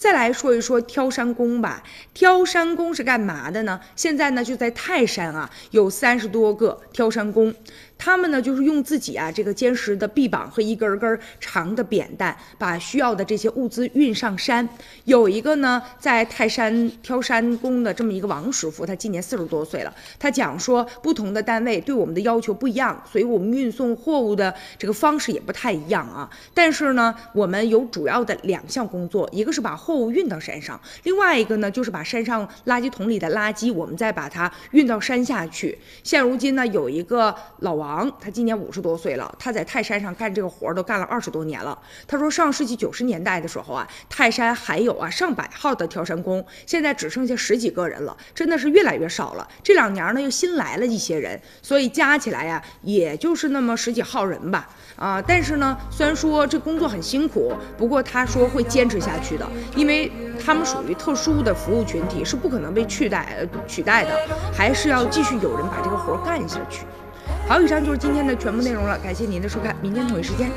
再来说一说挑山工吧，挑山工是干嘛的呢？现在呢就在泰山啊，有三十多个挑山工。他们呢，就是用自己啊这个坚实的臂膀和一根根长的扁担，把需要的这些物资运上山。有一个呢，在泰山挑山工的这么一个王师傅，他今年四十多岁了。他讲说，不同的单位对我们的要求不一样，所以我们运送货物的这个方式也不太一样啊。但是呢，我们有主要的两项工作，一个是把货物运到山上，另外一个呢，就是把山上垃圾桶里的垃圾，我们再把它运到山下去。现如今呢，有一个老王。王，他今年五十多岁了，他在泰山上干这个活儿都干了二十多年了。他说，上世纪九十年代的时候啊，泰山还有啊上百号的挑山工，现在只剩下十几个人了，真的是越来越少了。这两年呢，又新来了一些人，所以加起来呀，也就是那么十几号人吧。啊，但是呢，虽然说这工作很辛苦，不过他说会坚持下去的，因为他们属于特殊的服务群体，是不可能被取代取代的，还是要继续有人把这个活儿干下去。好，以上就是今天的全部内容了，感谢您的收看，明天同一时间。